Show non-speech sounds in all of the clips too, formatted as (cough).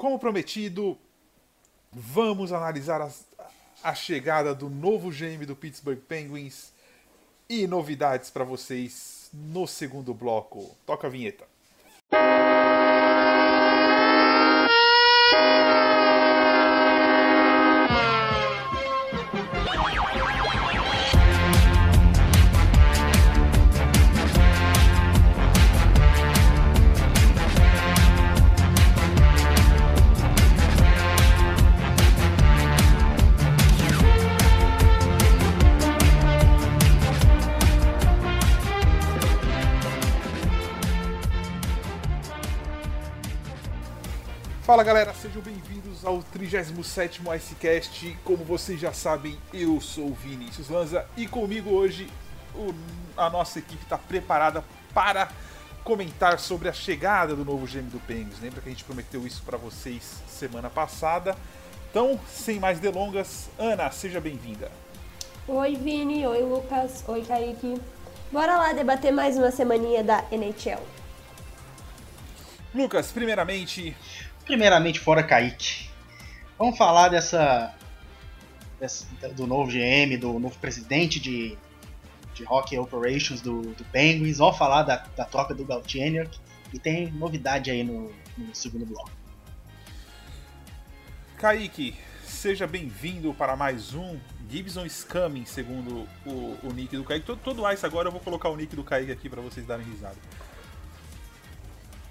como prometido, vamos analisar a chegada do novo GM do Pittsburgh Penguins e novidades para vocês no segundo bloco. Toca a vinheta. Fala galera, sejam bem-vindos ao 37º Icecast. Como vocês já sabem, eu sou o Vinícius Lanza e comigo hoje o, a nossa equipe está preparada para comentar sobre a chegada do novo GM do Penguins. Lembra que a gente prometeu isso para vocês semana passada? Então, sem mais delongas, Ana, seja bem-vinda. Oi Vini, oi Lucas, oi Kaique. Bora lá debater mais uma semaninha da NHL. Lucas, primeiramente, Primeiramente, fora Kaique. Vamos falar dessa, dessa do novo GM, do novo presidente de, de Hockey Operations do, do Penguins. Vamos falar da, da troca do Galchenyuk. E tem novidade aí no, no segundo bloco. Kaique, seja bem-vindo para mais um Gibson Scamming, segundo o, o nick do Kaique. Todo, todo ice agora eu vou colocar o nick do Kaique aqui para vocês darem risada.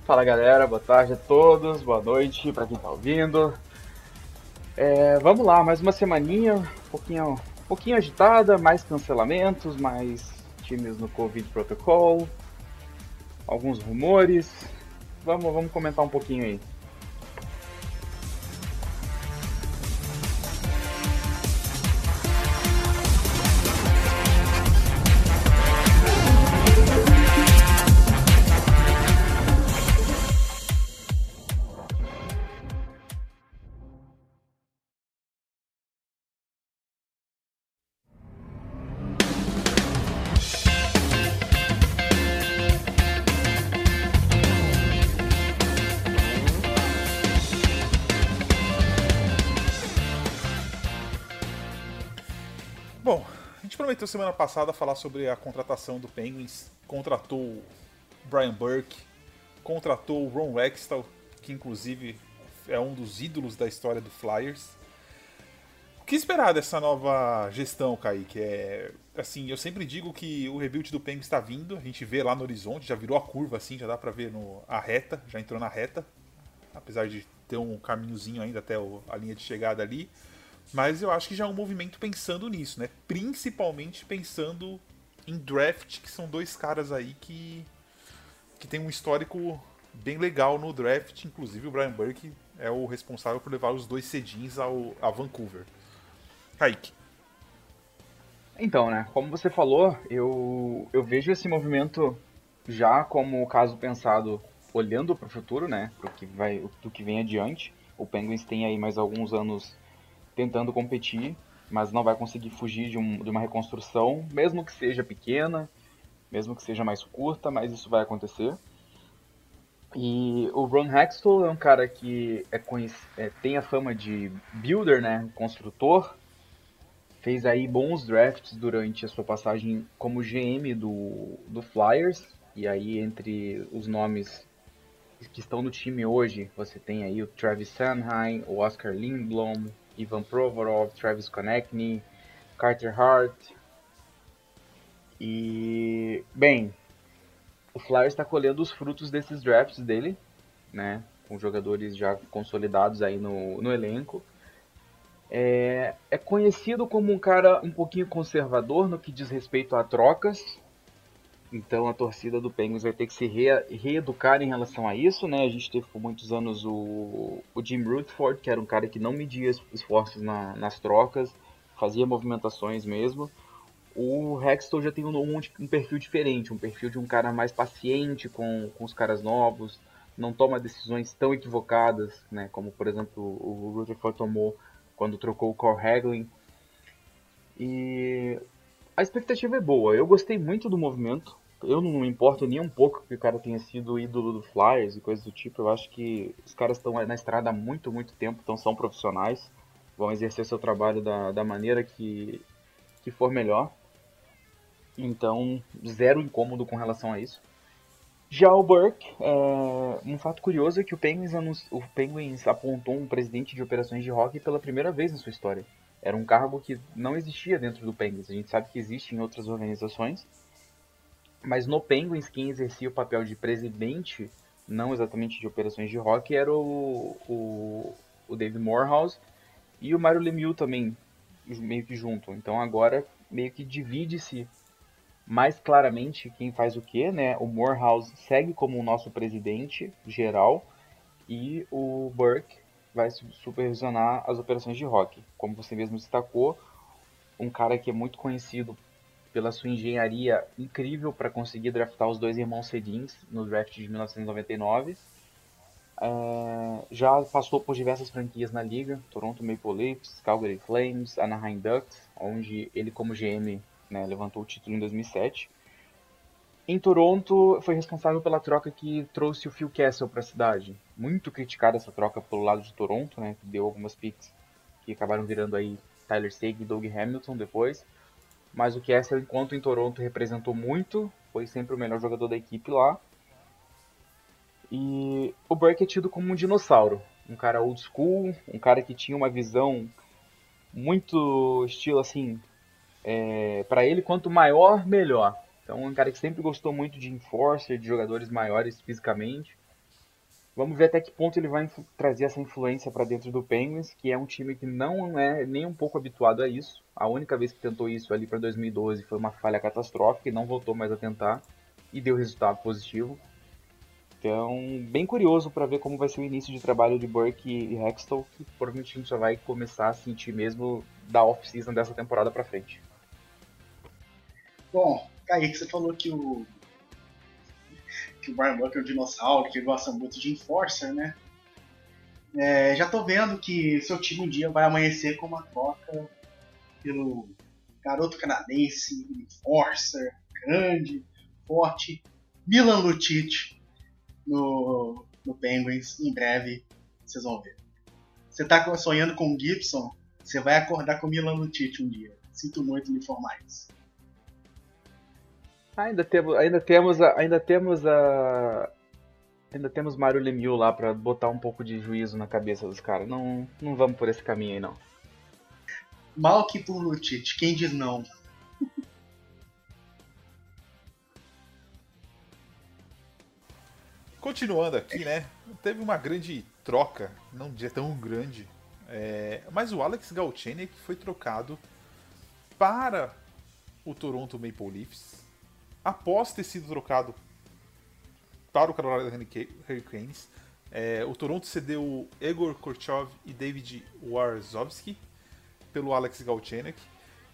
Fala galera, boa tarde a todos, boa noite para quem tá ouvindo. É, vamos lá, mais uma semaninha, um pouquinho, um pouquinho agitada, mais cancelamentos, mais times no Covid Protocol, alguns rumores. Vamos, vamos comentar um pouquinho aí. Bom, a gente prometeu semana passada falar sobre a contratação do Penguins. Contratou Brian Burke, contratou Ron Wextal, que inclusive é um dos ídolos da história do Flyers. O que esperar dessa nova gestão, Kaique? É, assim, eu sempre digo que o rebuild do Penguins está vindo, a gente vê lá no horizonte, já virou a curva assim, já dá para ver no, a reta, já entrou na reta, apesar de ter um caminhozinho ainda até o, a linha de chegada ali. Mas eu acho que já é um movimento pensando nisso, né? Principalmente pensando em draft, que são dois caras aí que, que tem um histórico bem legal no draft. Inclusive o Brian Burke é o responsável por levar os dois cedins ao, a Vancouver. Kaique. Então, né, como você falou, eu, eu vejo esse movimento já como caso pensado olhando para o futuro, né, para o que vai, do que vem adiante. O Penguins tem aí mais alguns anos tentando competir, mas não vai conseguir fugir de, um, de, uma reconstrução, mesmo que seja pequena, mesmo que seja mais curta, mas isso vai acontecer. E o Ron Hextall é um cara que é, é, tem a fama de builder, né, construtor, fez aí bons drafts durante a sua passagem como GM do, do Flyers, e aí entre os nomes que estão no time hoje, você tem aí o Travis Sanheim, o Oscar Lindblom, Ivan Provorov, Travis Konechny, Carter Hart. E, bem, o Flyers está colhendo os frutos desses drafts dele, né? Com jogadores já consolidados aí no, no elenco. É, é conhecido como um cara um pouquinho conservador no que diz respeito a trocas. Então a torcida do Penguins vai ter que se re reeducar em relação a isso, né? A gente teve por muitos anos o, o Jim Rutherford, que era um cara que não media esforços na, nas trocas, fazia movimentações mesmo. O Hextall já tem um, um, um, perfil diferente, um perfil de um cara mais paciente com, com os caras novos, não toma decisões tão equivocadas, né? Como por exemplo o Rutherford tomou quando trocou o Cor Hagelin. E a expectativa é boa. Eu gostei muito do movimento. eu não me importo nem um pouco que o cara tenha sido ídolo do Flyers e coisas do tipo. Eu acho que os caras estão na estrada há muito, muito tempo, então são profissionais, vão exercer seu trabalho da, da maneira que, que for melhor. Então, zero incômodo com relação a isso. Já o Burke, é, um fato curioso é que o Penguins, o Penguins apontou um presidente de operações de hockey pela primeira vez na sua história. Era um cargo que não existia dentro do Penguins. A gente sabe que existe em outras organizações, mas no Penguins quem exercia o papel de presidente, não exatamente de operações de hockey, era o, o, o David Morehouse e o Mario Lemieux também, meio que junto. Então agora meio que divide-se mais claramente quem faz o que, né? O Morehouse segue como o nosso presidente geral e o Burke vai supervisionar as operações de rock. Como você mesmo destacou, um cara que é muito conhecido pela sua engenharia incrível para conseguir draftar os dois irmãos Sedins no draft de 1999. É, já passou por diversas franquias na liga, Toronto Maple Leafs, Calgary Flames, Anaheim Ducks, onde ele como GM né, levantou o título em 2007. Em Toronto, foi responsável pela troca que trouxe o Phil Kessel para a cidade. Muito criticada essa troca pelo lado de Toronto, né, que deu algumas picks que acabaram virando aí Tyler Seguin e Doug Hamilton depois. Mas o Kessel, enquanto em Toronto, representou muito, foi sempre o melhor jogador da equipe lá. E o Burke é tido como um dinossauro, um cara old school, um cara que tinha uma visão muito estilo assim, é, para ele, quanto maior, melhor. Então, é um cara que sempre gostou muito de enforcer, de jogadores maiores fisicamente. Vamos ver até que ponto ele vai trazer essa influência para dentro do Penguins, que é um time que não é nem um pouco habituado a isso. A única vez que tentou isso ali para 2012 foi uma falha catastrófica e não voltou mais a tentar e deu resultado positivo. Então, bem curioso para ver como vai ser o início de trabalho de Burke e Hextall, que provavelmente a gente só vai começar a sentir mesmo da off-season dessa temporada para frente. Bom, Kaique, você falou que o que o Brian Buck é um dinossauro, que gosta muito de Enforcer, né? É, já tô vendo que seu time um dia vai amanhecer com uma troca pelo garoto canadense, Enforcer, grande, forte, Milan Lucic no, no Penguins. Em breve, vocês vão ver. Você tá sonhando com o Gibson, você vai acordar com o Milan Lucic um dia. Sinto muito me informar isso. Ainda temos, ainda temos, a, ainda temos a, ainda temos Mario Lemieux lá para botar um pouco de juízo na cabeça dos caras. Não, não vamos por esse caminho aí não. Mal que por Lutit, quem diz não? Continuando aqui, né? Teve uma grande troca, não dia tão grande, é, mas o Alex Galchenyuk foi trocado para o Toronto Maple Leafs após ter sido trocado para o Carolina Hurricanes, é, o Toronto cedeu Egor Korchov e David Warzowski pelo Alex Galchenyuk.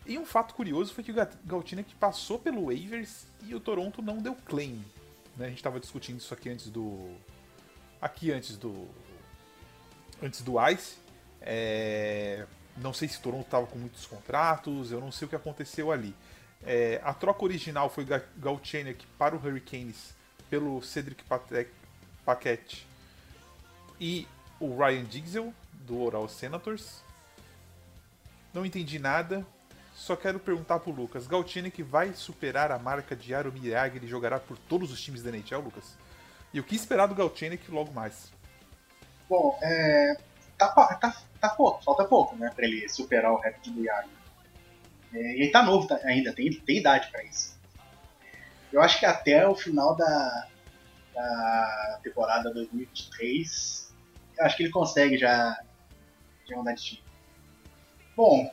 E um fato curioso foi que o Galchenyuk passou pelo waivers e o Toronto não deu claim. Né? A gente estava discutindo isso aqui antes do aqui antes do antes do Ice. É... Não sei se o Toronto estava com muitos contratos, eu não sei o que aconteceu ali. É, a troca original foi Galchenyuk para o Hurricanes pelo Cedric Paquette e o Ryan Digzel do Oral Senators. Não entendi nada. Só quero perguntar pro Lucas, Galchenyuk vai superar a marca de Jaromir Jagr e jogará por todos os times da NHL, Lucas? E o que esperar do Galchenyuk logo mais? Bom, é, tá, tá, tá pouco, falta pouco, né, para ele superar o recorde do Jagr. É, ele tá novo tá, ainda, tem, tem idade para isso. Eu acho que até o final da, da temporada 2023, eu acho que ele consegue já, já de time. Bom,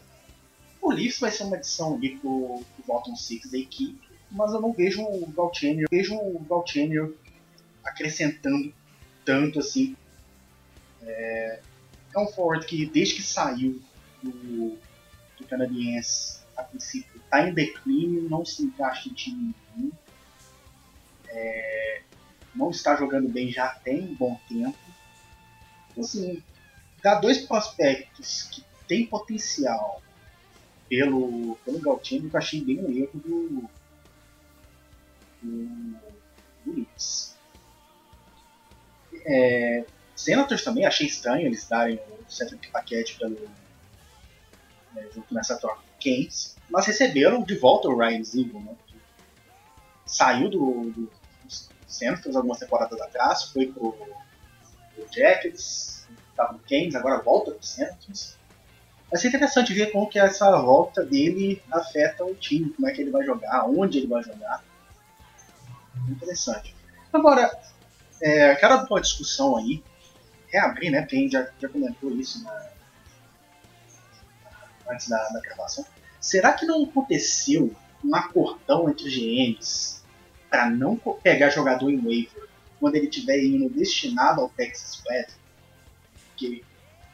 o Leafs vai ser uma adição ali pro, pro bottom 6 da equipe, mas eu não vejo o Galchenyuk, vejo o Galchenyuk acrescentando tanto assim. É, é um forward que desde que saiu do, do canadiense princípio está em declínio, não se encaixa em time nenhum. É, não está jogando bem já tem um bom tempo. Então, assim, dá dois prospectos que têm potencial pelo, pelo Galtino que eu achei bem um erro do, do, do Leafs. É, Senators também achei estranho eles darem o centro de paquete pelo né, junto nessa troca com Keynes, mas receberam de volta o Ryan Ziegler, né, que saiu do, do, algumas temporadas atrás, foi pro, pro Jackets, estava no Keynes, agora volta pro Senators. Vai ser interessante ver como que essa volta dele afeta o time, como é que ele vai jogar, onde ele vai jogar. Interessante. Agora, é, quero abrir uma discussão aí, reabrir, né? Porque já, já comentou isso na, antes da, da gravação. Será que não aconteceu um acordão entre GMs para não pegar jogador em waiver quando ele estiver indo destinado ao Texas West? Que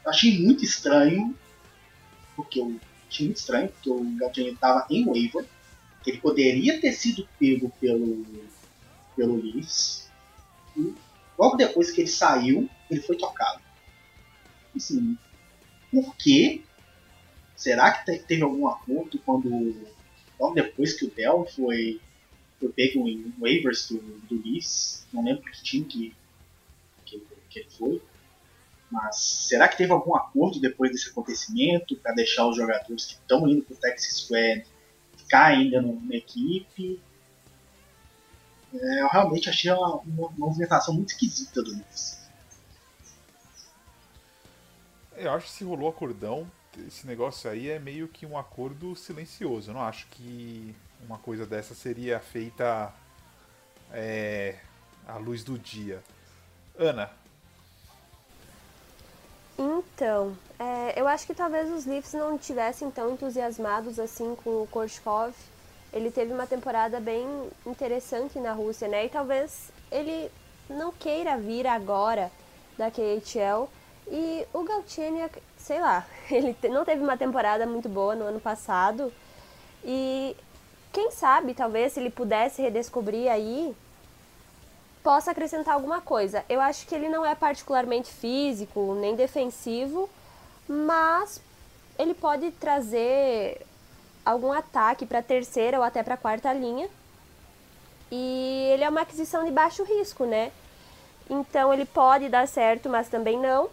eu achei muito estranho, porque eu achei muito estranho, porque o Galdini estava em waiver, ele poderia ter sido pego pelo, pelo Leafs, e logo depois que ele saiu, ele foi tocado. Assim, por que Será que teve algum acordo quando, logo depois que o Dell foi, foi pego em waivers do, do? Não lembro que time que, que, que ele foi. Mas será que teve algum acordo depois desse acontecimento para deixar os jogadores que estão indo para o Texas Squad ficar ainda no, na equipe? É, eu realmente achei uma, uma, movimentação muito esquisita do Leafs. Eu acho que se rolou acordão, esse negócio aí é meio que um acordo silencioso. Eu não acho que uma coisa dessa seria feita é, à luz do dia. Ana. Então, é, eu acho que talvez os Leafs não tivessem tão entusiasmados assim com o Korshkov. Ele teve uma temporada bem interessante na Rússia, né? E talvez ele não queira vir agora da KHL. E o Galchenyuk sei lá, (laughs) ele não teve uma temporada muito boa no ano passado. E quem sabe, talvez, se ele pudesse redescobrir aí, possa acrescentar alguma coisa. Eu acho que ele não é particularmente físico nem defensivo, mas ele pode trazer algum ataque para a terceira ou até para a quarta linha. E ele é uma aquisição de baixo risco, né? Então ele pode dar certo, mas também não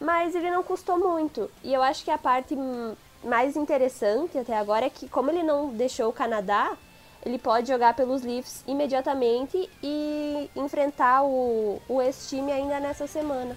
mas ele não custou muito. E eu acho que a parte mais interessante até agora é que, como ele não deixou o Canadá, ele pode jogar pelos Leafs imediatamente e enfrentar o, o ex-time ainda nessa semana.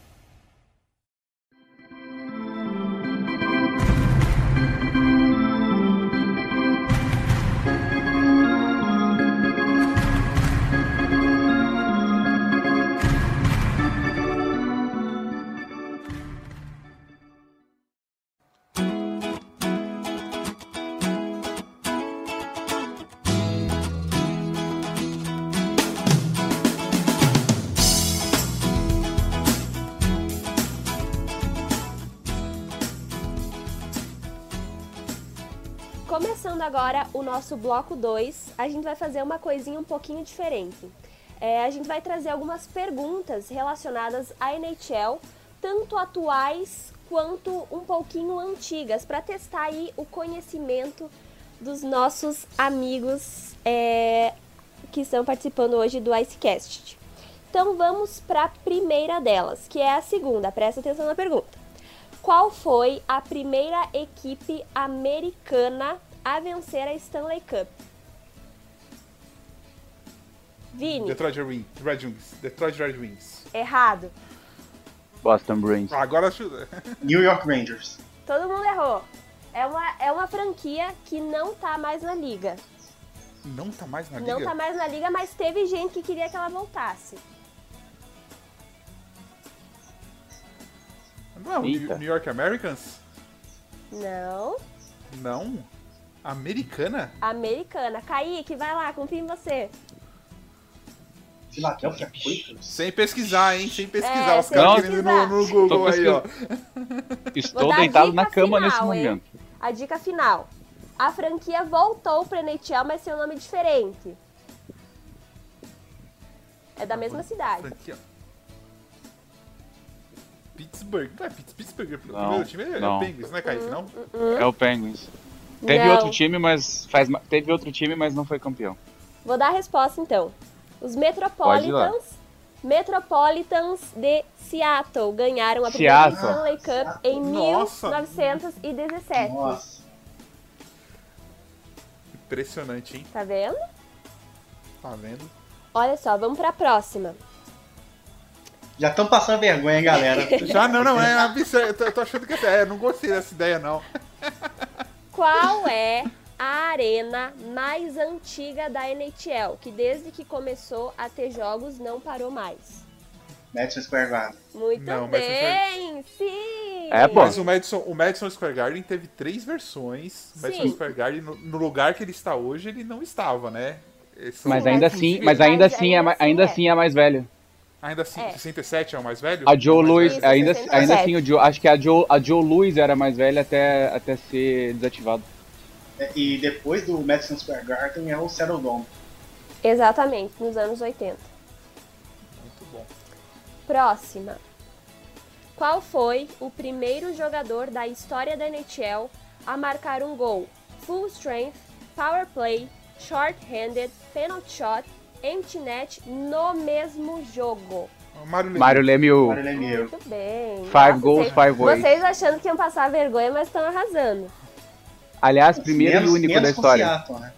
agora o nosso bloco 2, a gente vai fazer uma coisinha um pouquinho diferente. É, a gente vai trazer algumas perguntas relacionadas à NHL, tanto atuais quanto um pouquinho antigas, para testar aí o conhecimento dos nossos amigos é, que estão participando hoje do Icecast. Então vamos para a primeira delas, que é a segunda. Presta atenção na pergunta. Qual foi a primeira equipe americana a vencer a Stanley Cup? Vini. Detroit Red Wings. Detroit Red Wings. Errado. Boston Bruins. Agora ajuda. (laughs) New York Rangers. Todo mundo errou. É uma, é uma franquia que não tá mais na liga. Não tá mais na liga? Não tá mais na liga, mas teve gente que queria que ela voltasse. Não, Eita. New York Americans? Não. Não? Americana? Americana. Kaique, vai lá, confia em você. Philadelphia Quakers? Sem pesquisar, hein? Sem pesquisar. É, Os sem caras no, no Google aí, ó. Estou deitado na cama final, nesse hein? momento. A dica final. A franquia voltou pro NHL, mas tem um nome diferente. É da mesma cidade. Aqui, ó. Pittsburgh. Não é Pitts- Pittsburgh. O Não, primeiro time é não. o Penguins, não é, Kaique? Não? É o Penguins. Teve Não. outro time, mas faz teve outro time, mas não foi campeão. Vou dar a resposta então. Os. Metropolitans, Metropolitans de Seattle ganharam a primeira Seattle. Stanley Cup em Nossa. 1917. Nossa. Impressionante, hein? Tá vendo? Tá vendo? Olha só, vamos pra próxima. Já estão passando vergonha, hein, galera? (laughs) Já não, não, é absurdo. Eu tô, eu tô achando que é. Eu não gostei dessa ideia, não. (laughs) Qual é a arena mais antiga da NHL, que desde que começou a ter jogos não parou mais? Madison Square Garden. Muito Não, bem, sim! É, pô. Mas o Madison, o Madison Square Garden teve três versões. O Madison Sim. Square Garden, no, no lugar que ele está hoje, ele não estava, né? Mas ainda assim, mas ainda Mas assim é, ainda assim ainda é. assim é mais velho. Ainda assim, É. 67 é o mais velho? A Joe Louis, ainda, 67. ainda assim, o Joe, acho que a Joe, a Joe Louis era mais velha até, até ser desativado. É, E depois do Madison Square Garden é o Settle Dome. Exatamente, nos anos 80. Muito bom. Próxima. Qual foi o primeiro jogador da história da NHL a marcar um gol full strength, power play, short-handed, penalty shot, empty net no mesmo jogo? O Mário Lemieux. Mário Lemieux, Mário Lemieux. Muito bem. five Nossa, goals, vocês, five ways. vocês achando que iam passar vergonha, mas estão arrasando. Aliás, primeiro Menos- e único da história. Seattle, né?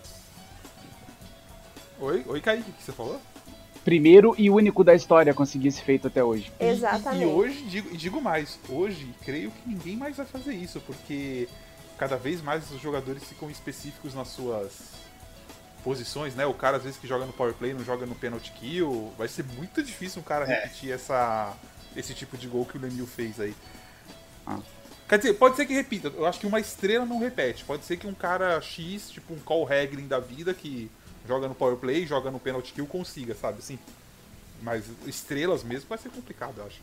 Oi, oi, Kaique, o que você falou? Primeiro e único da história conseguir esse feito até hoje. E- E, Exatamente. hoje, digo, e digo mais, hoje creio que ninguém mais vai fazer isso, porque cada vez mais os jogadores ficam específicos nas suas posições, né? O cara às vezes que joga no power play não joga no penalty kill, vai ser muito difícil um cara É. repetir essa, esse tipo de gol que o Lemieux fez aí. Ah. Quer dizer, pode ser que repita, eu acho que uma estrela não repete, pode ser que um cara X, tipo um Call Hagelin da vida, que joga no power play, joga no penalty kill, consiga, sabe, assim. Mas estrelas mesmo vai ser complicado, eu acho.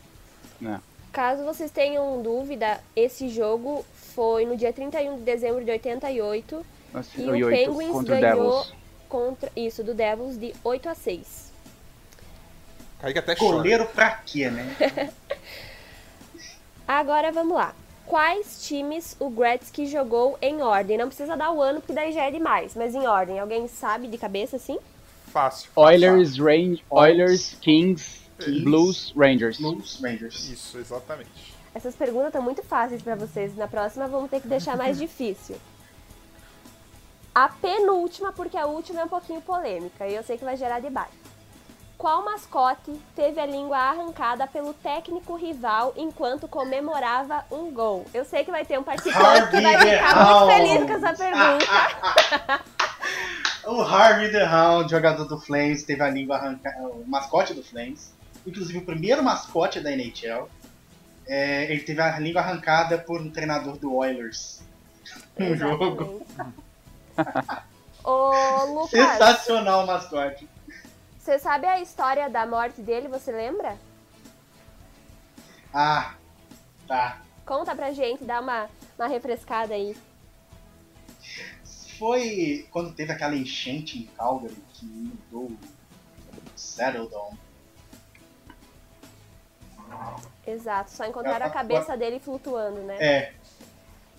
Né? Caso vocês tenham dúvida, esse jogo foi no dia 31 de dezembro de 88 Nossa, e e o Penguins ganhou Devils. Contra isso do Devils de 8 a 6. Kaique até chora. Goleiro pra quê, né? (laughs) Agora vamos lá. Quais times o Gretzky jogou em ordem? Não precisa dar o ano, porque daí já é demais, mas em ordem. Alguém sabe de cabeça assim? Fácil. Oilers, Range, Oilers, Kings, Kings. Blues, Rangers. Blues Rangers. Isso, exatamente. Essas perguntas estão muito fáceis para vocês. Na próxima vamos ter que deixar mais (laughs) difícil. A penúltima, porque a última é um pouquinho polêmica e eu sei que vai gerar debate. Qual mascote teve a língua arrancada pelo técnico rival enquanto comemorava um gol? Eu sei que vai ter um participante que vai ficar the muito Hound. feliz com essa pergunta. (laughs) O Harvey the Hound, jogador do Flames, teve a língua arrancada. O mascote do Flames. Inclusive o primeiro mascote da NHL. É, ele teve a língua arrancada por um treinador do Oilers. (laughs) No jogo. Ô, Lucas, Sensacional o mascote. você sabe a história da morte dele? Você lembra? Ah, tá. Conta pra gente, dá uma, uma refrescada aí. Foi quando teve aquela enchente em Calgary que mudou o Settle Dome. Exato, só encontraram a Ah, cabeça dele flutuando, né? É,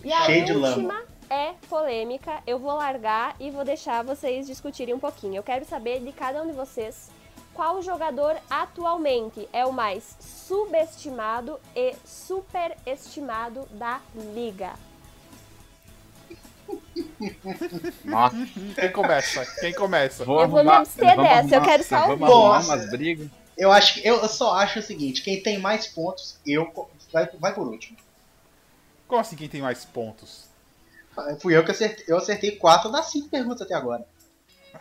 e a cheio de última lama. É polêmica. Eu vou largar e vou deixar vocês discutirem um pouquinho. Eu quero saber de cada um de vocês qual jogador atualmente é o mais subestimado e superestimado da liga. Nossa, Quem começa? Quem começa? vou Eu vou me arrumar- abster vamos dessa, eu quero só ouvir. arrumar Nossa. umas brigas. eu acho que eu só acho o seguinte, quem tem mais pontos, eu vai, vai por último. Como assim quem tem mais pontos? Fui eu que acertei, eu acertei quatro das cinco perguntas até agora.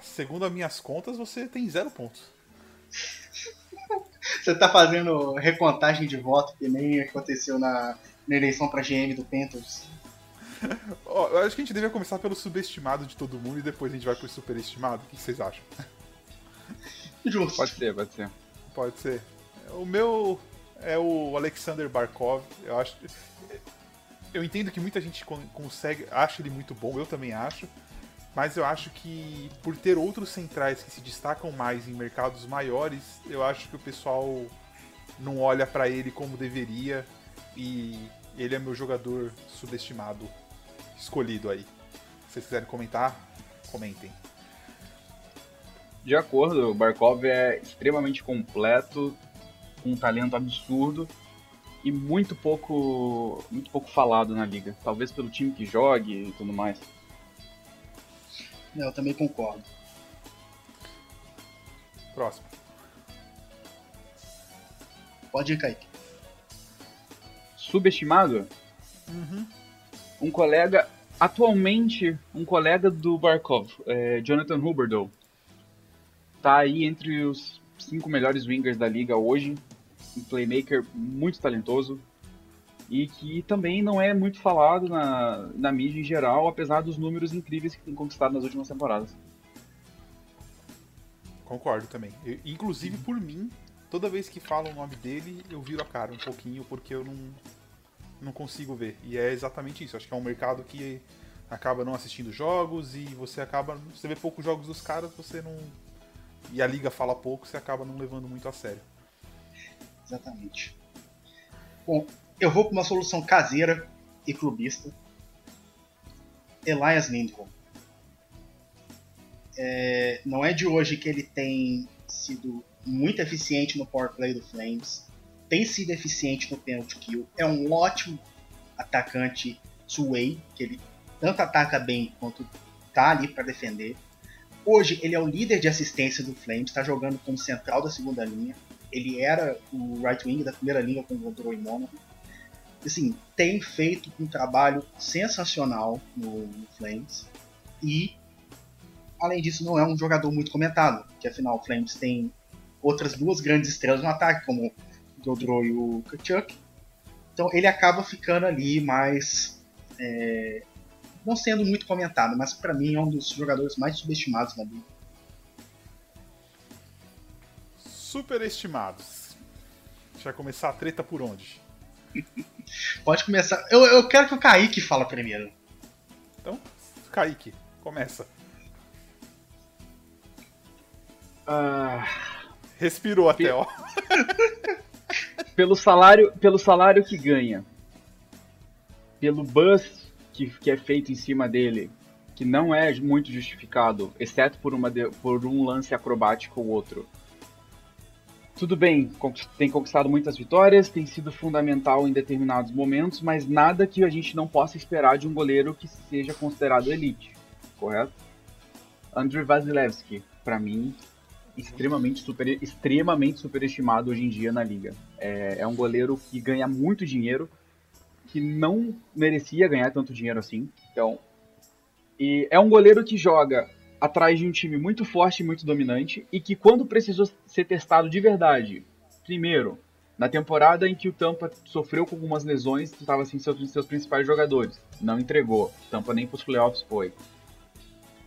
Segundo as minhas contas, você tem zero pontos. (laughs) Você tá fazendo recontagem de voto que nem aconteceu na, na eleição pra GM do Panthers. (laughs) Ó, eu acho que a gente deveria começar pelo subestimado de todo mundo e depois a gente vai pro superestimado. O que vocês acham? (laughs) Justo. Pode ser, pode ser. Pode ser. O meu é o Alexander Barkov. Eu acho. Eu entendo que muita gente con- consegue, acha ele muito bom, eu também acho. Mas eu acho que por ter outros centrais que se destacam mais em mercados maiores, eu acho que o pessoal não olha pra ele como deveria e ele é meu jogador subestimado escolhido aí. Se vocês quiserem comentar, comentem. De acordo, o Barkov é extremamente completo, com um talento absurdo e muito pouco, muito pouco falado na liga. Talvez pelo time que jogue e tudo mais. Eu também concordo. Próximo. Pode ir, Kaique. Subestimado? Um colega, atualmente, um colega do Barkov, é, Jonathan Huberdeau. Tá aí entre os cinco melhores wingers da liga hoje. Um playmaker muito talentoso. E que também não é muito falado na, na mídia em geral, apesar dos números incríveis que tem conquistado nas últimas temporadas. Concordo também. Eu- inclusive por mim, toda vez que falam o nome dele, eu viro a cara um pouquinho porque eu não, não consigo ver. E é exatamente isso. Acho que é um mercado que acaba não assistindo jogos e você acaba. Você vê poucos jogos dos caras, você não. E a liga fala pouco, você acaba não levando muito a sério. Exatamente. Bom, eu vou para uma solução caseira e clubista. Elias Lindholm. É, não é de hoje que ele tem sido muito eficiente no power play do Flames. Tem sido eficiente no penalty kill. É um ótimo atacante two-way, que ele tanto ataca bem quanto tá ali para defender. Hoje ele é o líder de assistência do Flames, está jogando como central da segunda linha ele era o right wing da primeira linha com o Godoy Mônaco. Assim, tem feito um trabalho sensacional no, no Flames e além disso não é um jogador muito comentado, que afinal o Flames tem outras duas grandes estrelas no ataque, como o Dodro e o Kachuk. Então ele acaba ficando ali mais é, não sendo muito comentado, mas para mim é um dos jogadores mais subestimados na liga. Superestimados. A gente vai começar a treta por onde? Pode começar. Eu, eu quero que o Kaique fala primeiro. Então, Kaique, começa. Ah, Respirou até, ó. (laughs) pelo salário, pelo salário que ganha, pelo buzz que, que é feito em cima dele, que não é muito justificado, exceto por, uma de- por um lance acrobático ou outro. Tudo bem, tem conquistado muitas vitórias, tem sido fundamental em determinados momentos, mas nada que a gente não possa esperar de um goleiro que seja considerado elite, correto? Andrei Vasilevski, pra mim, extremamente, super, extremamente superestimado hoje em dia na liga. É, é um goleiro que ganha muito dinheiro, que não merecia ganhar tanto dinheiro assim. Então, e é um goleiro que joga atrás de um time muito forte e muito dominante e que quando precisou ser testado de verdade, primeiro, na temporada em que o Tampa sofreu com algumas lesões, estava sem seus, seus principais jogadores, não entregou. Tampa nem para os playoffs foi.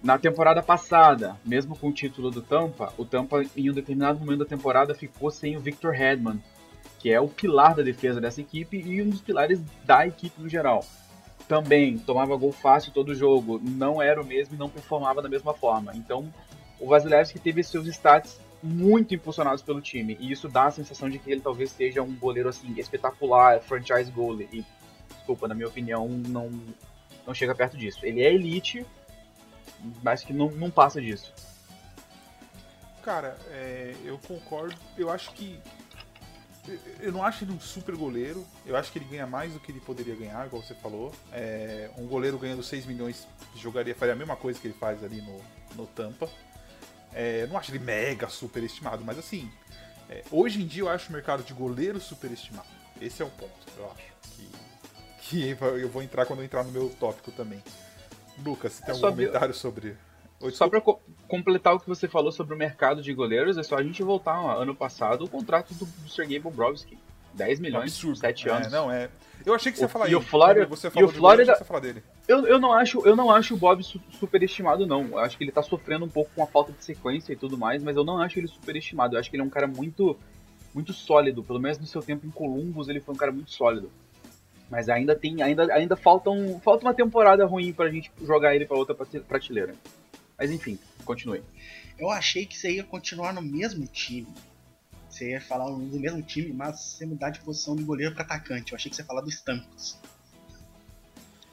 Na temporada passada, mesmo com o título do Tampa, o Tampa em um determinado momento da temporada ficou sem o Victor Hedman, que é o pilar da defesa dessa equipe e um dos pilares da equipe no geral. Também tomava gol fácil todo jogo, não era o mesmo e não performava da mesma forma. Então, o Vasilevski teve seus stats muito impulsionados pelo time, e isso dá a sensação de que ele talvez seja um goleiro assim espetacular, franchise goalie. E desculpa, na minha opinião, não não chega perto disso. Ele é elite, mas que não, não passa disso. Cara, é, eu concordo. Eu acho que. Eu- não acho ele um super goleiro. Eu acho que ele ganha mais do que ele poderia ganhar, igual você falou. É, um goleiro ganhando 6 milhões jogaria, faria a mesma coisa que ele faz ali no, no Tampa. É, não acho ele mega superestimado, mas assim, é, hoje em dia eu acho o mercado de goleiro superestimado. Esse é o ponto, eu acho. Que, que eu vou entrar quando eu entrar no meu tópico também. Lucas, você tem algum comentário sobre. Só pra co- completar o que você falou sobre o mercado de goleiros, é só a gente voltar ó, ano passado o contrato do, do Sergei Bobrovsky. 10 milhões Absurdo. 7 É, anos. não, é. Eu achei que você O- ia falar e o. Flórida- Você e falou o de Flórida- Bob, eu falar dele. Eu, eu, não acho, eu não acho o Bob su- superestimado, não. Eu acho que ele tá sofrendo um pouco com a falta de sequência e tudo mais, mas eu não acho ele superestimado. Eu acho que ele é um cara muito, muito sólido. Pelo menos no seu tempo em Columbus, ele foi um cara muito sólido. Mas ainda tem, ainda, ainda falta, um, falta uma temporada ruim pra gente jogar ele pra outra prate- prateleira. Mas enfim, continue. Eu achei que você ia continuar no mesmo time. Você ia falar do mesmo time, mas você mudar de posição de goleiro para atacante. Eu achei que você ia falar do Stamkos.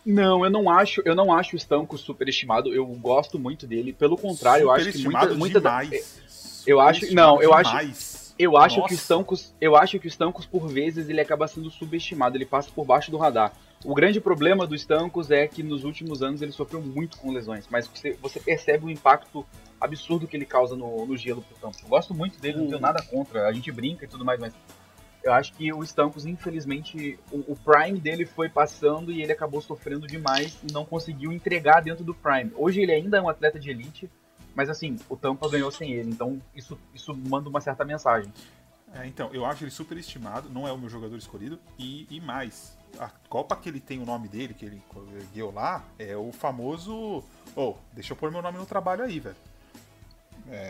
Não, eu não acho, eu não acho o Stanco superestimado. Eu gosto muito dele. Pelo contrário, eu acho que muita, muita da- demais. eu acho- não, eu acho-. Eu acho que o Nossa. Stancos, eu acho que o Stancos por vezes ele acaba sendo subestimado, ele passa por baixo do radar. O grande problema do Stancos é que nos últimos anos ele sofreu muito com lesões, mas você, você percebe o impacto absurdo que ele causa no, no gelo pro campo. Eu gosto muito dele, não tenho nada contra, a gente brinca e tudo mais, mas eu acho que o Stancos, infelizmente, o, o prime dele foi passando e ele acabou sofrendo demais e não conseguiu entregar dentro do prime. Hoje ele ainda é um atleta de elite, mas assim, o Tampa ganhou sem ele, então isso, isso manda uma certa mensagem. É, então, eu acho ele superestimado, não é o meu jogador escolhido. E, e mais, a Copa que ele tem o nome dele, que ele ergueu lá, é o famoso. Oh, deixa eu pôr meu nome no trabalho aí, velho.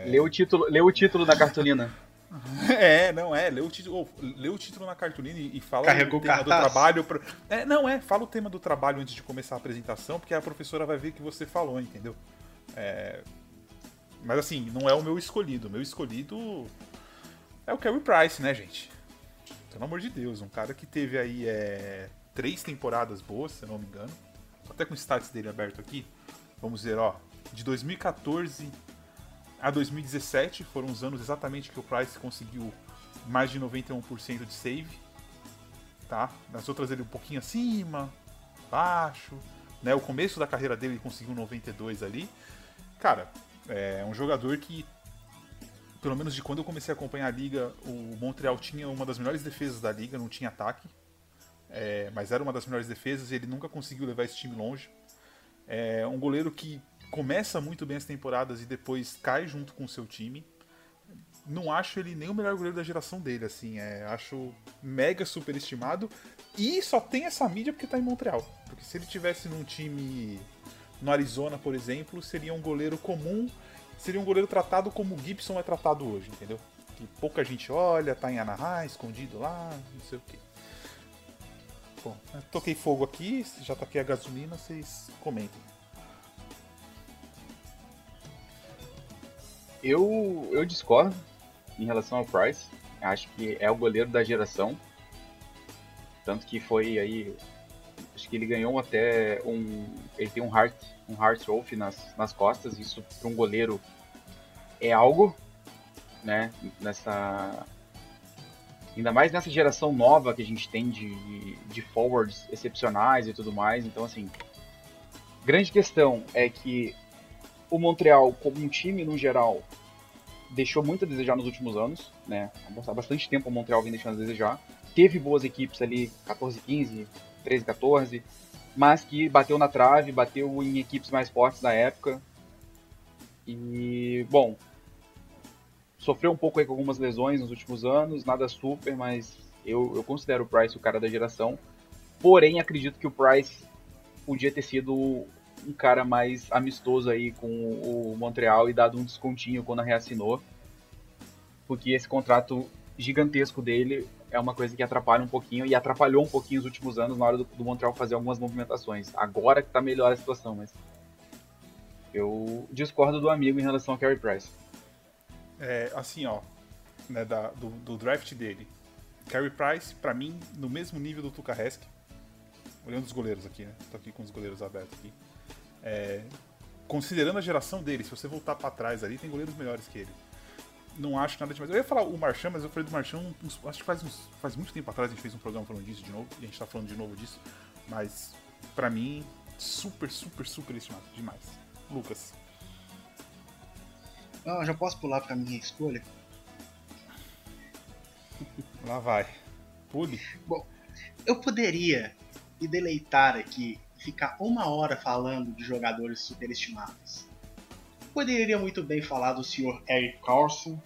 Lê o título, lê o título da cartolina. (laughs) É, não é. Lê o título, oh, lê o título na cartolina e, e fala Carregou o tema do cartaz? trabalho. pra- É, não é. Fala o tema do trabalho antes de começar a apresentação, porque a professora vai ver que você falou, entendeu? É, Mas assim, não é o meu escolhido. O meu escolhido é o Carey Price, né, gente? Pelo amor de Deus, um cara que teve aí é, três temporadas boas, se eu não me engano. Tô até com o stats dele aberto aqui. Vamos ver, ó. De 2014 a 2017 foram os anos exatamente que o Price conseguiu mais de 91% de save. Tá? Nas outras ele um pouquinho acima, baixo. Né? O começo da carreira dele ele conseguiu 92 ali. Cara, é um jogador que, pelo menos de quando eu comecei a acompanhar a liga, o Montreal tinha uma das melhores defesas da liga, não tinha ataque. É, mas era uma das melhores defesas e ele nunca conseguiu levar esse time longe. É um goleiro que começa muito bem as temporadas e depois cai junto com o seu time. Não acho ele nem o melhor goleiro da geração dele, assim. É, acho mega superestimado. E só tem essa mídia porque tá em Montreal. Porque se ele tivesse num time no Arizona, por exemplo, seria um goleiro comum. Seria um goleiro tratado como o Gibson é tratado hoje, entendeu? Que pouca gente olha, tá em Anaheim, escondido lá, não sei o quê. Bom, toquei fogo aqui, já taquei a gasolina, vocês comentem. Eu, eu discordo em relação ao Price. Acho que é o goleiro da geração. Tanto que foi aí. Acho que ele ganhou até um. Ele tem um Heart, um heart Trophy nas, nas costas. Isso para um goleiro é algo, né? Nessa. Ainda mais nessa geração nova que a gente tem de, de forwards excepcionais e tudo mais. Então, assim. Grande questão é que o Montreal, como um time no geral, deixou muito a desejar nos últimos anos, né? Há bastante tempo o Montreal vem deixando a desejar. Teve boas equipes ali, 14, 15, 13, 14, mas que bateu na trave, bateu em equipes mais fortes da época. E, bom, sofreu um pouco com algumas lesões nos últimos anos, nada super, mas eu, eu considero o Price o cara da geração. Porém, acredito que o Price podia ter sido um cara mais amistoso aí com o Montreal e dado um descontinho quando reassinou. Porque esse contrato gigantesco dele é uma coisa que atrapalha um pouquinho e atrapalhou um pouquinho os últimos anos na hora do, do Montreal fazer algumas movimentações. Agora que tá melhor a situação, mas eu discordo do amigo em relação ao Carey Price. É, assim, ó, né, da- do, do draft dele. Carey Price, pra mim, no mesmo nível do Tuca Rask. Olhando os goleiros aqui, né? Tô aqui com os goleiros abertos aqui. É, considerando a geração dele, se você voltar pra trás ali, tem goleiros melhores que ele. Não acho nada demais. Eu ia falar o Marchand, mas eu falei do Marchand, uns- acho que faz, uns, faz muito tempo atrás a gente fez um programa falando disso de novo, e a gente tá falando de novo disso. Mas, pra mim, super, super, super estimado. Demais. Lucas. Não, eu já posso pular pra minha escolha? Lá vai. Pule. Eu poderia me deleitar aqui e ficar uma hora falando de jogadores superestimados. Poderia muito bem falar do senhor Eric Carlson,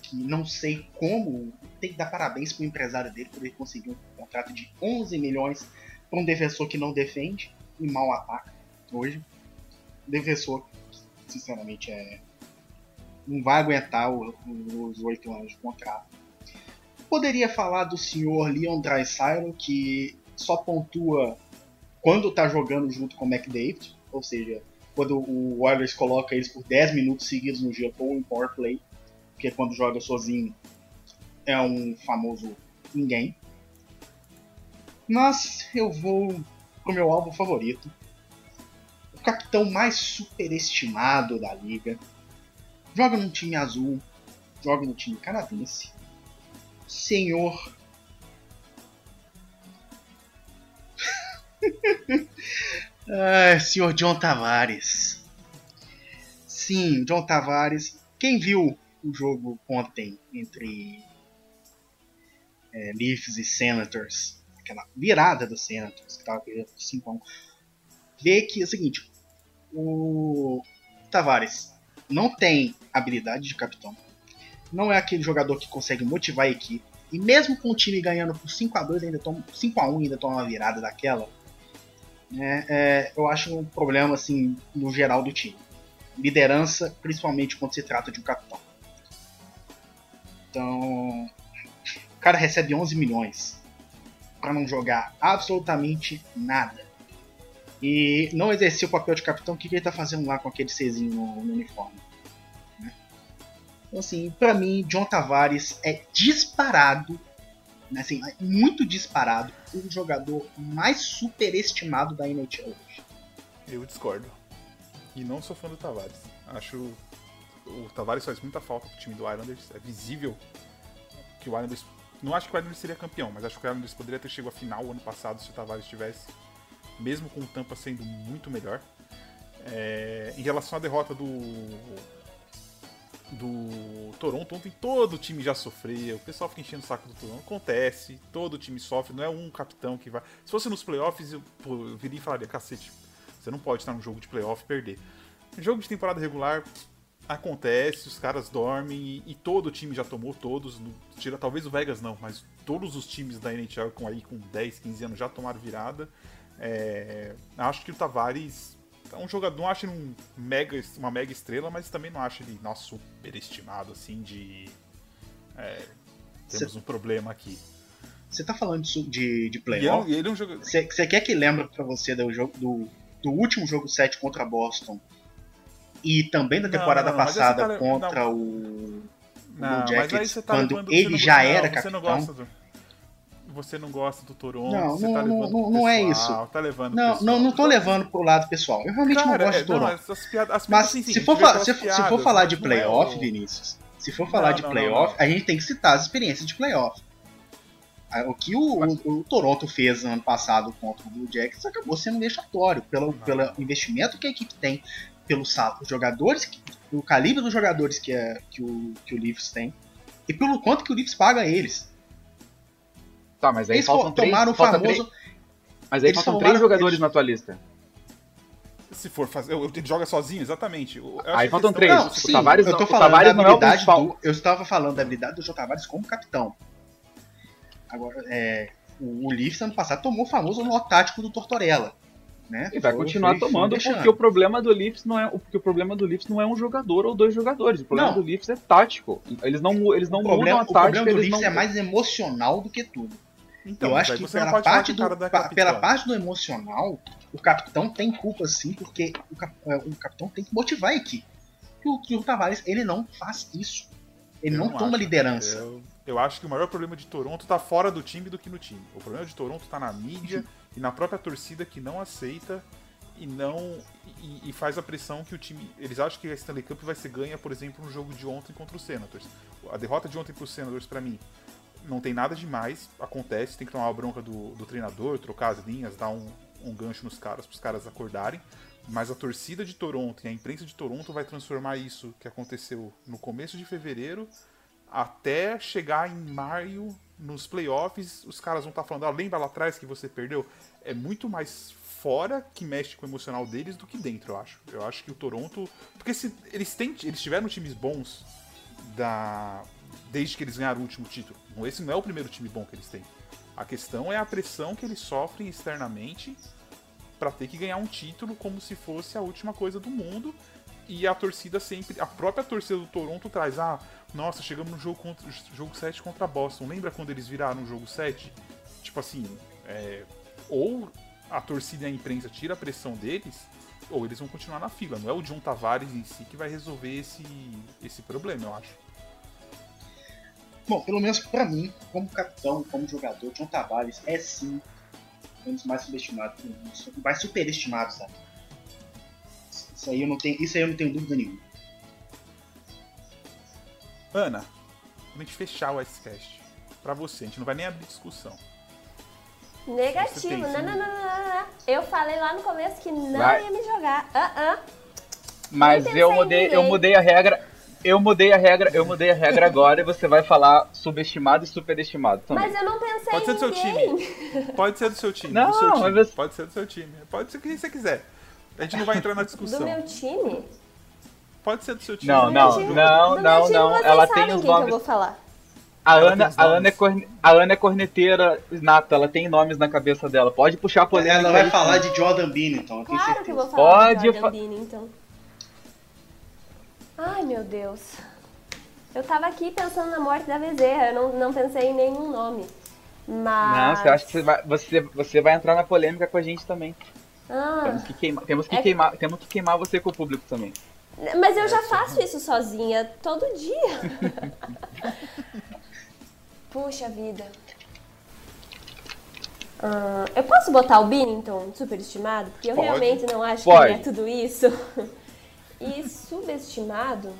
que não sei como tem que dar parabéns pro empresário dele por ele conseguir um contrato de 11 milhões para um defensor que não defende e mal ataca hoje. Defensor, sinceramente, é não vai aguentar os oito anos de contrato. Poderia falar do senhor Leon Draisaitl, que só pontua quando está jogando junto com o McDavid, ou seja, quando o Oilers coloca eles por 10 minutos seguidos no ou em power play, porque quando joga sozinho é um famoso ninguém. Mas eu vou pro meu álbum favorito. O capitão mais superestimado da liga. Joga num time azul, joga no time canadense. Senhor. (laughs) ah, senhor John Tavares. Sim, John Tavares. Quem viu o jogo ontem entre é, Leafs e Senators, aquela virada do Senators, que estava perdendo 5x1, vê que é o seguinte: o Tavares não tem habilidade de capitão, não é aquele jogador que consegue motivar a equipe, e mesmo com o time ganhando por 5x2, ainda toma 5x1 ainda toma uma virada daquela, né, é, eu acho um problema assim no geral do time. Liderança, principalmente quando se trata de um capitão. Então, o cara recebe 11 milhões para não jogar absolutamente nada. E não exercer o papel de capitão, o que, que ele tá fazendo lá com aquele Czinho no, no uniforme? Né? Então, assim, para mim, John Tavares é disparado, assim, muito disparado, o jogador mais superestimado da NHL hoje. Eu discordo. E não sou fã do Tavares. Acho o Tavares faz muita falta pro time do Islanders. É visível que o Islanders. Não acho que o Islanders seria campeão, mas acho que o Islanders poderia ter chegado à final ano passado se o Tavares estivesse. Mesmo com o Tampa sendo muito melhor. É, em relação à derrota do. Do Toronto, ontem todo o time já sofreu. O pessoal fica enchendo o saco do Toronto. Acontece, todo o time sofre, não é um capitão que vai. Se fosse nos playoffs, eu, pô, eu viria e falaria: cacete, você não pode estar num jogo de playoff e perder. Jogo de temporada regular, acontece, os caras dormem e, e, todo o time já tomou todos, no, tira talvez o Vegas não, mas todos os times da NHL com aí com 10, 15 anos já tomaram virada. É, acho que o Tavares é um jogador, não acho ele um mega, uma mega estrela, mas também não acho ele nosso super estimado assim de é, temos Cê, um problema aqui. Você tá falando de, de playoff? Você é um jogador... quer que lembre para você do jogo do, do último jogo 7 contra Boston? E também da temporada não, não, passada tá, contra não, o, não, Blue Jackets, tá quando ele já era você capitão. Não gosta do, você não gosta do Toronto, não, você não, tá não, não, não é isso. Tá levando não, pessoal, não, não tô levando pro lado pessoal. Eu realmente Cara, não gosto é, do Toronto. As piadas, as mas sim, sim, se, for se, piadas, se, for falar de playoff, é o... Vinícius, se for falar de playoff, a gente tem que citar as experiências de playoff. O que o, o, o, Toronto fez ano passado contra o Blue Jackets acabou sendo vexatório pelo, pelo investimento que a equipe tem, pelos jogadores, pelo calibre dos jogadores que, é, que, o, que o Leafs tem e pelo quanto que o Leafs paga a eles. Tá, mas aí eles faltam tomaram três, o famoso. Três, mas aí faltam três jogadores eles... na tua lista. Se for fazer. Ele joga sozinho, exatamente. aí faltam três. Não, sim, o Tavares, eu tô falando Tavares da habilidade é do, Eu estava falando da habilidade do João Tavares como capitão. Agora, é, o, o Leafs ano passado tomou o famoso nó tático do Tortorella. Né? E vai continuar foi, tomando porque o problema do Leafs não é porque o problema do Leafs não é um jogador ou dois jogadores. O problema não. do Leafs é tático. Eles não eles não o problema, mudam a tática. O problema do Leafs não... é mais emocional do que tudo. Então, eu acho que pela parte, do, pela parte do emocional, o capitão tem culpa sim, porque o, cap, é, o capitão tem que motivar a equipe. E o, o Tavares, ele não faz isso. Ele não, não, toma liderança. Eu, eu, acho que o maior problema de Toronto tá fora do time do que no time. O problema de Toronto tá na mídia e na própria torcida que não aceita e não e, e, faz a pressão que o time. Eles acham que a Stanley Cup vai ser ganha, por exemplo, no jogo de ontem contra os Senators. A derrota de ontem para os Senators, para mim, não tem nada demais, acontece, tem que tomar a bronca do, do treinador, trocar as linhas, dar um, um gancho nos caras para os caras acordarem. Mas a torcida de Toronto e a imprensa de Toronto vai transformar isso que aconteceu no começo de fevereiro até chegar em maio nos playoffs. Os caras vão estar tá falando, ah, lembra lá atrás que você perdeu? É muito mais fora que mexe com o emocional deles do que dentro, eu acho. Eu acho que o Toronto. Porque se eles, têm, eles tiveram times bons da, desde que eles ganharam o último título. Esse não é o primeiro time bom que eles têm. A questão é a pressão que eles sofrem externamente para ter que ganhar um título como se fosse a última coisa do mundo. E a torcida sempre, a própria torcida do Toronto traz, ah, nossa, chegamos no jogo, contra, jogo 7 contra Boston. Lembra quando eles viraram o jogo 7? Tipo assim, é, ou a torcida e a imprensa tira a pressão deles, ou eles vão continuar na fila. Não é o John Tavares em si que vai resolver esse, esse problema, eu acho. Bom, pelo menos para mim, como capitão, como jogador, John Tavares é sim um dos mais subestimados, mais superestimados, sabe? Isso aí eu não tenho, isso aí eu não tenho dúvida nenhuma. Ana, a gente fechar o Icecast, pra você, a gente não vai nem abrir discussão. Negativo, não, não, não, não, não, Eu falei lá no começo que não vai. ia me jogar. Uh -uh. Mas eu mudei, eu mudei a regra. Eu mudei a regra, eu mudei a regra agora e você vai falar subestimado e superestimado também. Mas eu não pensei Pode ser do seu time. Pode ser do seu time. Não, do seu time. Você... Pode ser do seu time. Pode ser o que você quiser. A gente não vai entrar na (laughs) discussão. Do meu time? Pode ser do seu time. Não, não, time, não, não, não. Ela tem os nomes. Que eu vou falar. A Ana, a, Ana é corne... a Ana é corneteira nata, ela tem nomes na cabeça dela. Pode puxar a polêmica. Ela vai falar de Jordan Bean, então. Claro que eu vou falar Pode de Jordan fa... Bean, então. Ai, meu Deus. Eu tava aqui pensando na morte da Bezerra, eu não, não pensei em nenhum nome. Mas... Não, você acha que você vai, você, você vai entrar na polêmica com a gente também. Ah, temos que, queimar, temos, que é... queimar, temos que queimar você com o público também. Mas eu já faço isso sozinha, todo dia. (laughs) Puxa vida. Uh, eu posso botar o Binnington superestimado? Porque eu Pode. realmente não acho Pode. que é tudo isso. E subestimado?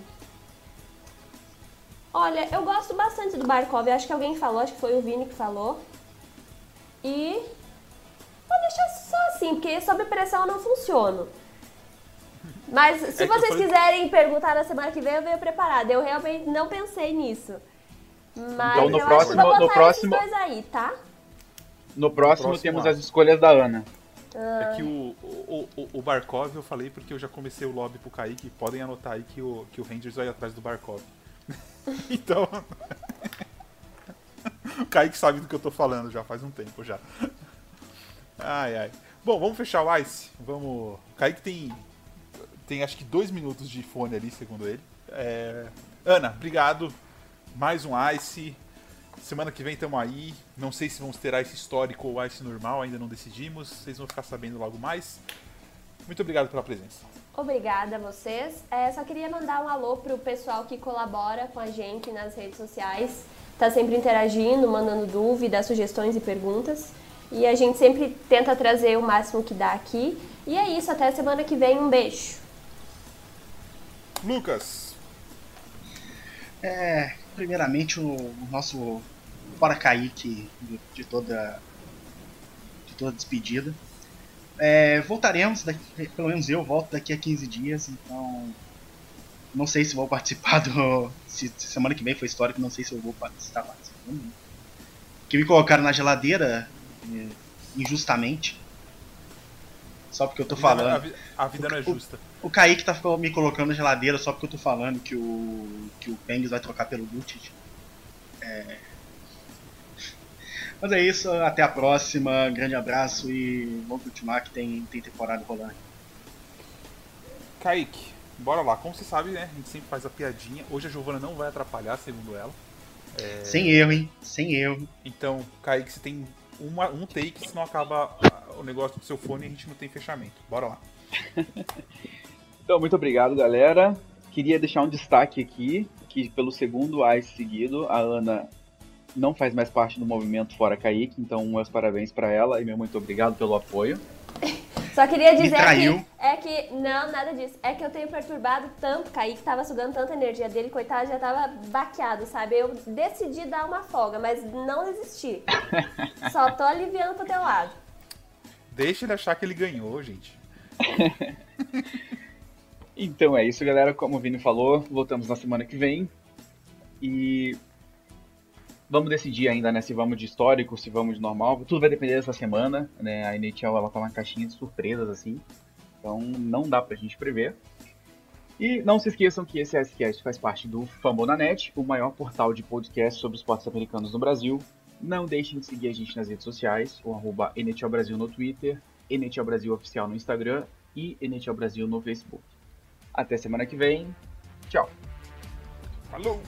Olha, eu gosto bastante do Barkov. Acho que alguém falou, acho que foi o Vini que falou. E vou deixar só assim, porque sob pressão eu não funciono. Mas se É vocês falei- quiserem perguntar na semana que vem, eu venho preparada. Eu realmente não pensei nisso. Mas Então, no eu próximo- acho que vou no botar próximo- esses dois aí, tá? No próximo, próximo temos ato. as escolhas da Ana. É que o, o, o, o Barkov eu falei porque eu já comecei o lobby pro Kaique. Podem anotar aí que o, que o Rangers vai atrás do Barkov. (laughs) então. (laughs) o Kaique sabe do que eu tô falando já faz um tempo já. Ai ai. Bom, vamos fechar o Ice. Vamos. O Kaique tem. Tem acho que dois minutos de fone ali, segundo ele. É, Ana, obrigado. Mais um Ice. Semana que vem estamos aí. Não sei se vamos ter Ice histórico ou Ice normal, ainda não decidimos. Vocês vão ficar sabendo logo mais. Muito obrigado pela presença. Obrigada a vocês. É, só queria mandar um alô pro pessoal que colabora com a gente nas redes sociais. Tá sempre interagindo, mandando dúvidas, sugestões e perguntas. E a gente sempre tenta trazer o máximo que dá aqui. E é isso, até semana que vem. Um beijo. Lucas, É, primeiramente o, o nosso fora Kaique de, de toda de toda despedida. É, voltaremos, daqui, pelo menos eu volto daqui a 15 dias, então não sei se vou participar do. Se, se semana que vem foi histórico, não sei se eu vou estar participando. Que me colocaram na geladeira é, injustamente. Só porque eu tô a vida, falando. a vi- a vida não é justa. O Kaique tá me colocando na geladeira só porque eu tô falando que o, que o Penguins vai trocar pelo Lucic. É... Mas é isso, até a próxima, grande abraço e vamos continuar que tem, tem temporada rolando. Kaique, bora lá. Como você sabe, né? A gente sempre faz a piadinha. Hoje a Giovana não vai atrapalhar, segundo ela. Sem erro, hein? Sem erro. Então, Kaique, você tem uma, um take, senão acaba o negócio do seu fone e a gente não tem fechamento. Bora lá. (laughs) Então, muito obrigado, galera. Queria deixar um destaque aqui, que pelo segundo Ice seguido, a Ana não faz mais parte do movimento Fora Kaique, então meus parabéns para ela e meu muito obrigado pelo apoio. (laughs) Só queria dizer que é que. Não, nada disso. É que eu tenho perturbado tanto, Kaique tava sugando tanta energia dele, coitado, já tava baqueado, sabe? Eu decidi dar uma folga, mas não desisti. (laughs) Só tô aliviando pro teu lado. Deixa ele achar que ele ganhou, gente. (laughs) Então é isso, galera. Como o Vini falou, voltamos na semana que vem. E vamos decidir ainda, né, se vamos de histórico, se vamos de normal. Tudo vai depender dessa semana, né? A NHL ela tá uma caixinha de surpresas assim. Então não dá pra gente prever. E não se esqueçam que esse SCast faz parte do Fambonanet, o maior portal de podcast sobre esportes americanos no Brasil. Não deixem de seguir a gente nas redes sociais, o arroba NHL Brasil no Twitter, NHL Brasil Oficial no Instagram e NHL Brasil no Facebook. Até semana que vem. Tchau. Falou!